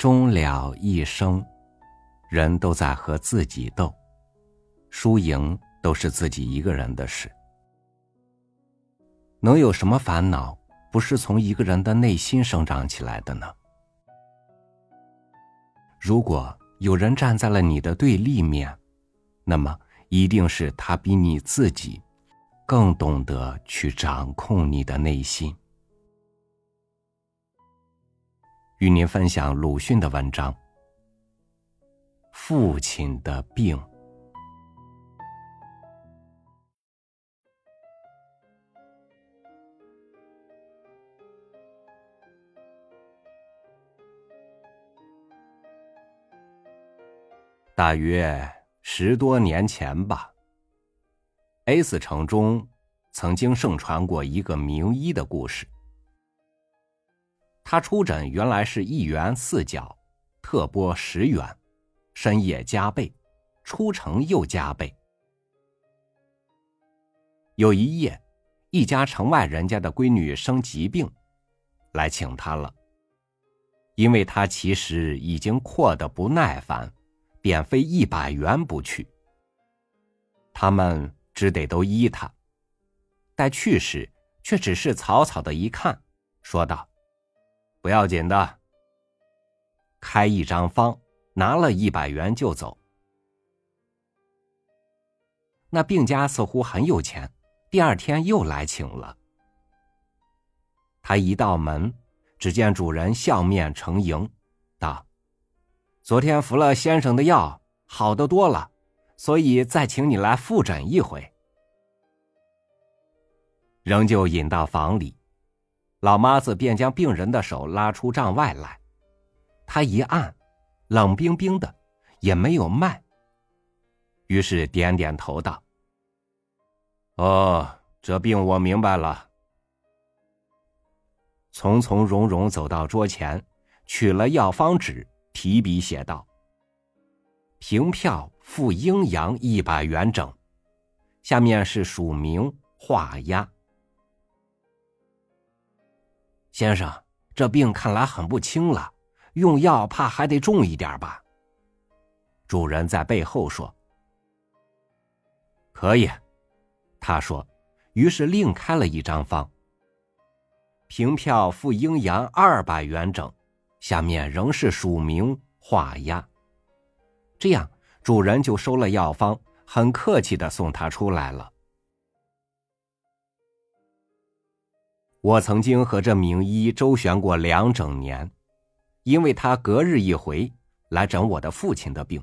终了一生，人都在和自己斗，输赢都是自己一个人的事。能有什么烦恼不是从一个人的内心生长起来的呢？如果有人站在了你的对立面，那么一定是他比你自己更懂得去掌控你的内心。与您分享鲁迅的文章《父亲的病》。大约十多年前吧，S 城中曾经盛传过一个名医的故事。他出诊原来是一元四角，特拨十元，深夜加倍，出城又加倍。有一夜，一家城外人家的闺女生疾病，来请他了。因为他其实已经阔得不耐烦，便非一百元不去。他们只得都依他。待去时，却只是草草的一看，说道。不要紧的，开一张方，拿了一百元就走。那病家似乎很有钱，第二天又来请了。他一到门，只见主人笑面成迎，道：“昨天服了先生的药，好的多了，所以再请你来复诊一回。”仍旧引到房里。老妈子便将病人的手拉出帐外来，他一按，冷冰冰的，也没有脉。于是点点头道：“哦，这病我明白了。”从从容容走到桌前，取了药方纸，提笔写道：“凭票付阴阳一百元整。”下面是署名画押。先生，这病看来很不轻了，用药怕还得重一点吧？主人在背后说：“可以。”他说，于是另开了一张方，凭票付阴阳二百元整，下面仍是署名画押。这样，主人就收了药方，很客气的送他出来了。我曾经和这名医周旋过两整年，因为他隔日一回来诊我的父亲的病。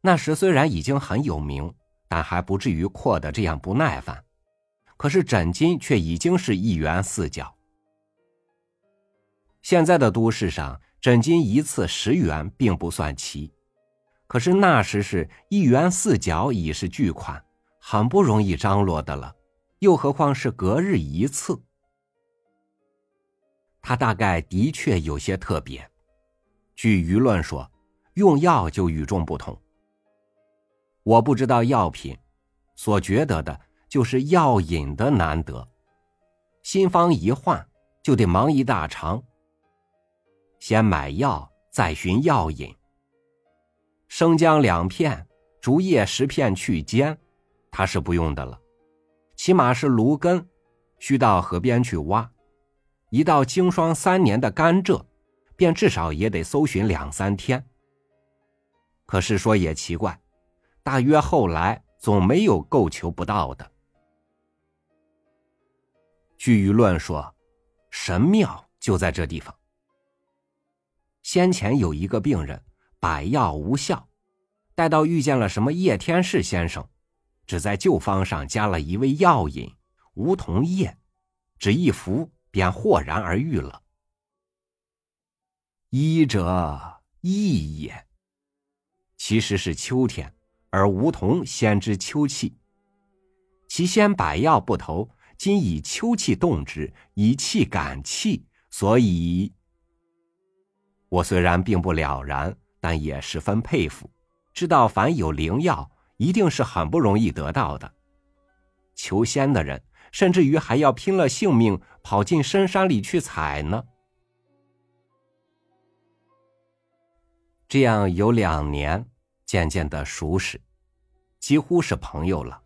那时虽然已经很有名，但还不至于阔得这样不耐烦。可是诊金却已经是一元四角。现在的都市上，诊金一次十元并不算奇，可是那时是一元四角已是巨款，很不容易张罗的了。又何况是隔日一次，他大概的确有些特别。据舆论说，用药就与众不同。我不知道药品，所觉得的就是药引的难得。新方一换，就得忙一大长。先买药，再寻药引。生姜两片，竹叶十片去尖，他是不用的了。起码是芦根，需到河边去挖；一到经霜三年的甘蔗，便至少也得搜寻两三天。可是说也奇怪，大约后来总没有够求不到的。据舆论说，神庙就在这地方。先前有一个病人，百药无效，待到遇见了什么叶天士先生。只在旧方上加了一味药引梧桐叶，只一服便豁然而愈了。医者医也，其实是秋天，而梧桐先知秋气。其先百药不投，今以秋气动之，以气感气，所以，我虽然并不了然，但也十分佩服，知道凡有灵药。一定是很不容易得到的。求仙的人，甚至于还要拼了性命跑进深山里去采呢。这样有两年，渐渐的熟识，几乎是朋友了。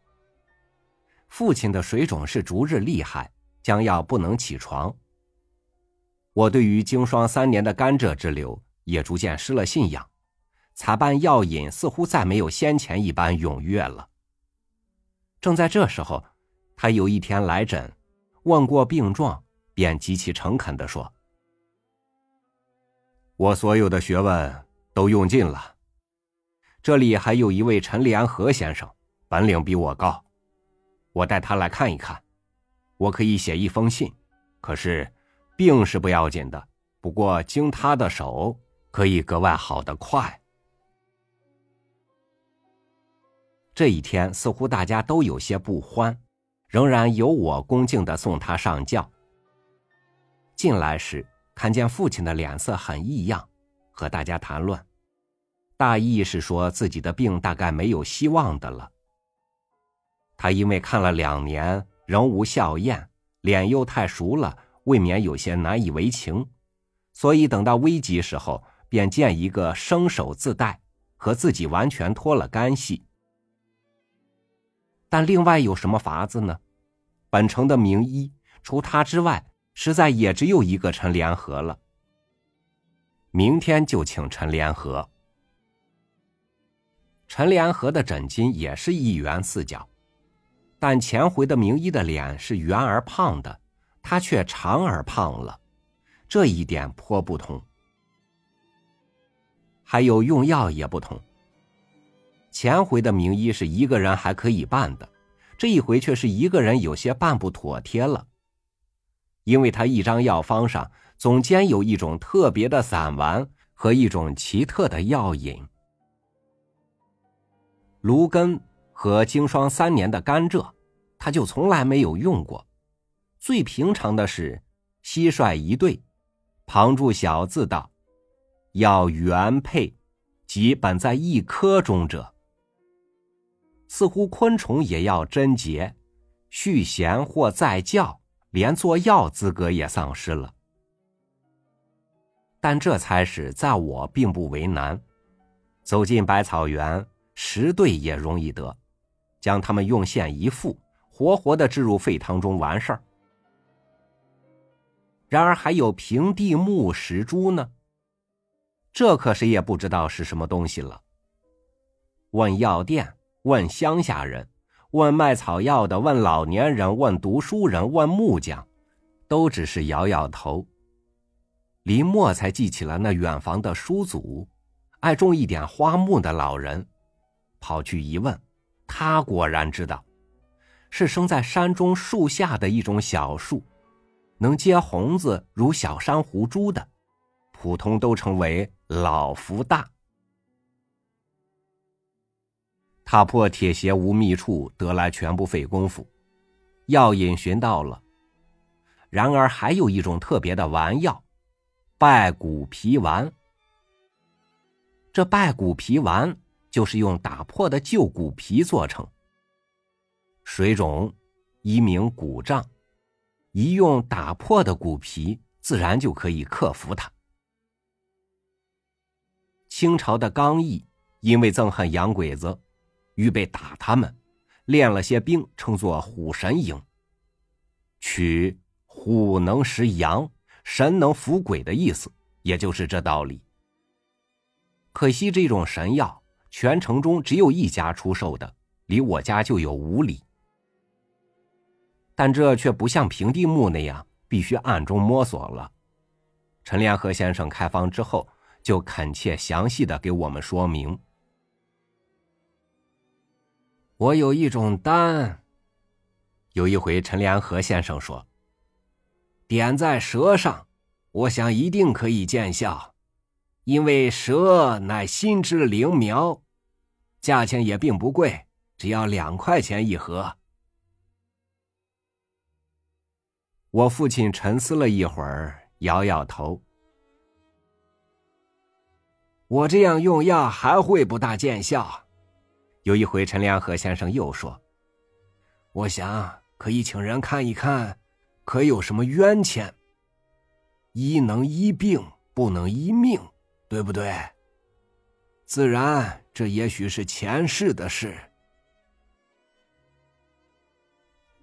父亲的水肿是逐日厉害，将要不能起床。我对于经霜三年的甘蔗之流也逐渐失了信仰，采办药引似乎再没有先前一般踊跃了。正在这时候，他有一天来诊，问过病状，便极其诚恳地说：“我所有的学问都用尽了，这里还有一位陈连和先生，本领比我高，我带他来看一看，我可以写一封信，可是。”病是不要紧的，不过经他的手可以格外好的快。这一天似乎大家都有些不欢，仍然由我恭敬的送他上轿。进来时看见父亲的脸色很异样，和大家谈论，大意是说自己的病大概没有希望的了。他因为看了两年仍无笑靥，脸又太熟了。未免有些难以为情，所以等到危急时候，便见一个生手自带，和自己完全脱了干系。但另外有什么法子呢？本城的名医，除他之外，实在也只有一个陈联合了。明天就请陈联合。陈联合的诊金也是一元四角，但前回的名医的脸是圆而胖的。他却长而胖了，这一点颇不同。还有用药也不同。前回的名医是一个人还可以办的，这一回却是一个人有些办不妥帖了。因为他一张药方上总兼有一种特别的散丸和一种奇特的药引。芦根和经霜三年的甘蔗，他就从来没有用过。最平常的是蟋蟀一对，旁注小字道：“要原配，即本在一科中者。”似乎昆虫也要贞洁，续弦或再叫，连做药资格也丧失了。但这差事在我并不为难，走进百草园，十对也容易得，将它们用线一缚，活活的置入沸汤中完事儿。然而还有平地木石珠呢，这可谁也不知道是什么东西了。问药店，问乡下人，问卖草药的，问老年人，问读书人，问木匠，都只是摇摇头。林默才记起了那远房的叔祖，爱种一点花木的老人，跑去一问，他果然知道，是生在山中树下的一种小树。能结红子如小珊瑚珠的，普通都称为老福大。踏破铁鞋无觅处，得来全不费工夫。药引寻到了，然而还有一种特别的丸药——败骨皮丸。这败骨皮丸就是用打破的旧骨皮做成。水肿，一名骨胀。一用打破的骨皮，自然就可以克服它。清朝的刚毅因为憎恨洋鬼子，预备打他们，练了些兵，称作虎神营，取虎能食羊，神能伏鬼的意思，也就是这道理。可惜这种神药，全城中只有一家出售的，离我家就有五里。但这却不像平地木那样必须暗中摸索了。陈连和先生开方之后，就恳切详细的给我们说明。我有一种丹，有一回陈连和先生说，点在舌上，我想一定可以见效，因为舌乃心之灵苗，价钱也并不贵，只要两块钱一盒。我父亲沉思了一会儿，摇摇头。我这样用药还会不大见效。有一回，陈良和先生又说：“我想可以请人看一看，可有什么冤欠？医能医病，不能医命，对不对？”自然，这也许是前世的事。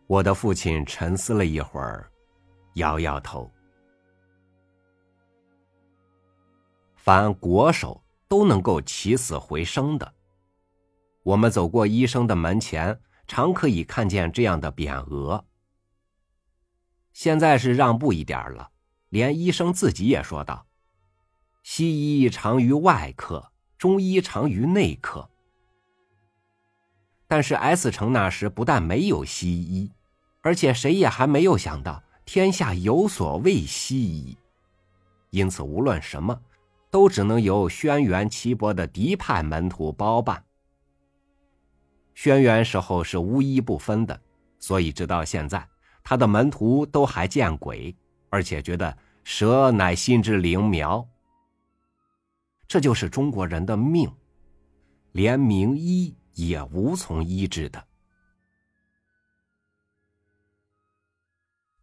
我的父亲沉思了一会儿，摇摇头。凡国手都能够起死回生的。我们走过医生的门前，常可以看见这样的匾额。现在是让步一点了，连医生自己也说道：“西医长于外科，中医长于内科。”但是 S 城那时不但没有西医，而且谁也还没有想到天下有所谓西医，因此无论什么。都只能由轩辕岐伯的嫡派门徒包办。轩辕时候是无一不分的，所以直到现在，他的门徒都还见鬼，而且觉得蛇乃心之灵苗。这就是中国人的命，连名医也无从医治的，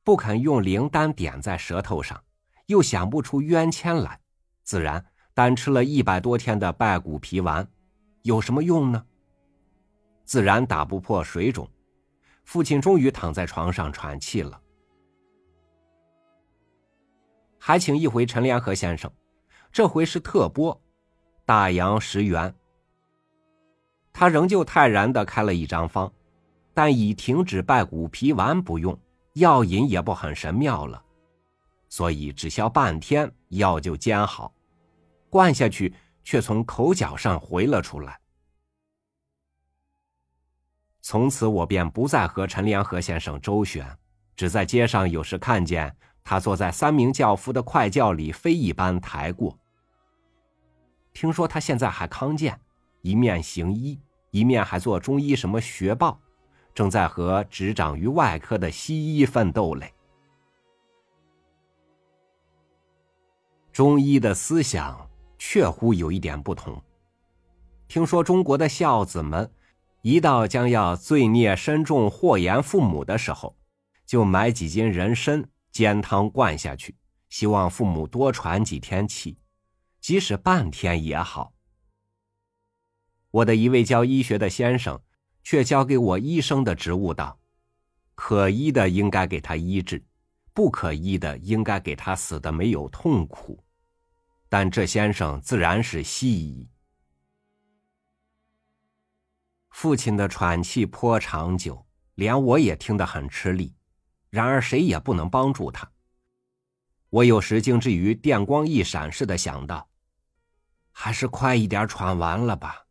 不肯用灵丹点在舌头上，又想不出冤签来。自然，单吃了一百多天的败骨皮丸，有什么用呢？自然打不破水肿。父亲终于躺在床上喘气了。还请一回陈连河先生，这回是特拨，大洋十元。他仍旧泰然的开了一张方，但已停止拜骨皮丸不用，药引也不很神妙了。所以只消半天，药就煎好，灌下去，却从口角上回了出来。从此我便不再和陈连河先生周旋，只在街上有时看见他坐在三名轿夫的快轿里飞一般抬过。听说他现在还康健，一面行医，一面还做中医什么学报，正在和执掌于外科的西医奋斗嘞。中医的思想确乎有一点不同。听说中国的孝子们，一到将要罪孽深重祸延父母的时候，就买几斤人参煎汤灌下去，希望父母多喘几天气，即使半天也好。我的一位教医学的先生，却交给我医生的职务道：可医的应该给他医治，不可医的应该给他死的没有痛苦。但这先生自然是西医。父亲的喘气颇长久，连我也听得很吃力。然而谁也不能帮助他。我有时竟至于电光一闪似的想到，还是快一点喘完了吧。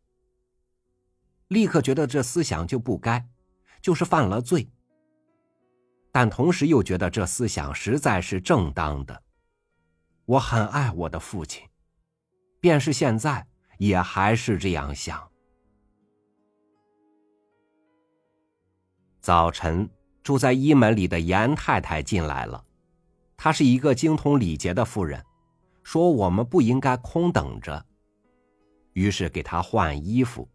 立刻觉得这思想就不该，就是犯了罪。但同时又觉得这思想实在是正当的。我很爱我的父亲，便是现在也还是这样想。早晨，住在医门里的严太太进来了，她是一个精通礼节的妇人，说我们不应该空等着，于是给她换衣服，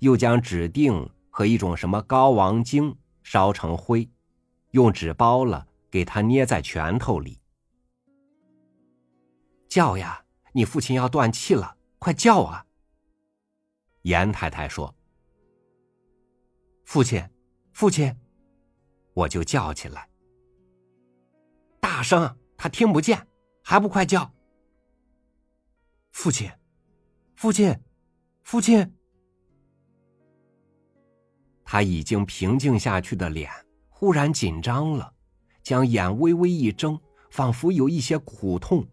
又将纸锭和一种什么高王精烧成灰，用纸包了，给她捏在拳头里。叫呀！你父亲要断气了，快叫啊！严太太说：“父亲，父亲！”我就叫起来，大声，他听不见，还不快叫！父亲，父亲，父亲！他已经平静下去的脸忽然紧张了，将眼微微一睁，仿佛有一些苦痛。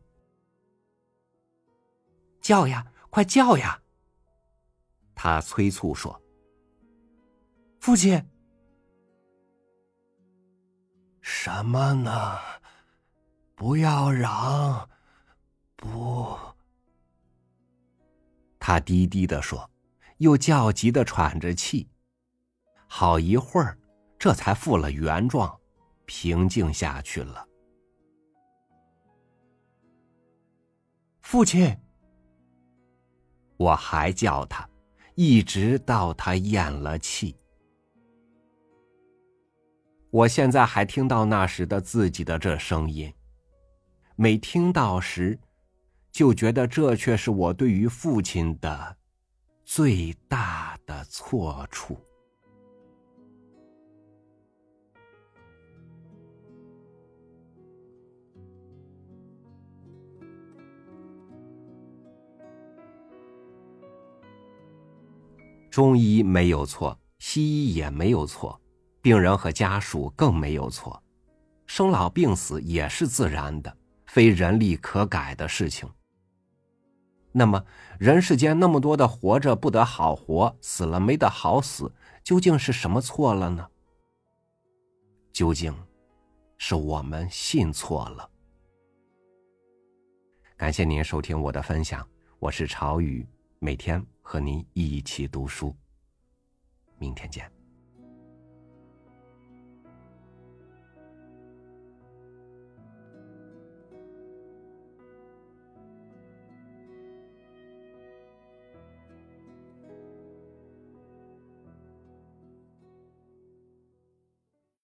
叫呀，快叫呀！他催促说：“父亲，什么呢？不要嚷，不。”他低低的说，又焦急的喘着气。好一会儿，这才复了原状，平静下去了。父亲。我还叫他，一直到他咽了气。我现在还听到那时的自己的这声音，每听到时，就觉得这却是我对于父亲的最大的错处。中医没有错，西医也没有错，病人和家属更没有错。生老病死也是自然的，非人力可改的事情。那么，人世间那么多的活着不得好活，死了没得好死，究竟是什么错了呢？究竟，是我们信错了。感谢您收听我的分享，我是朝雨，每天和您一起读书。明天见。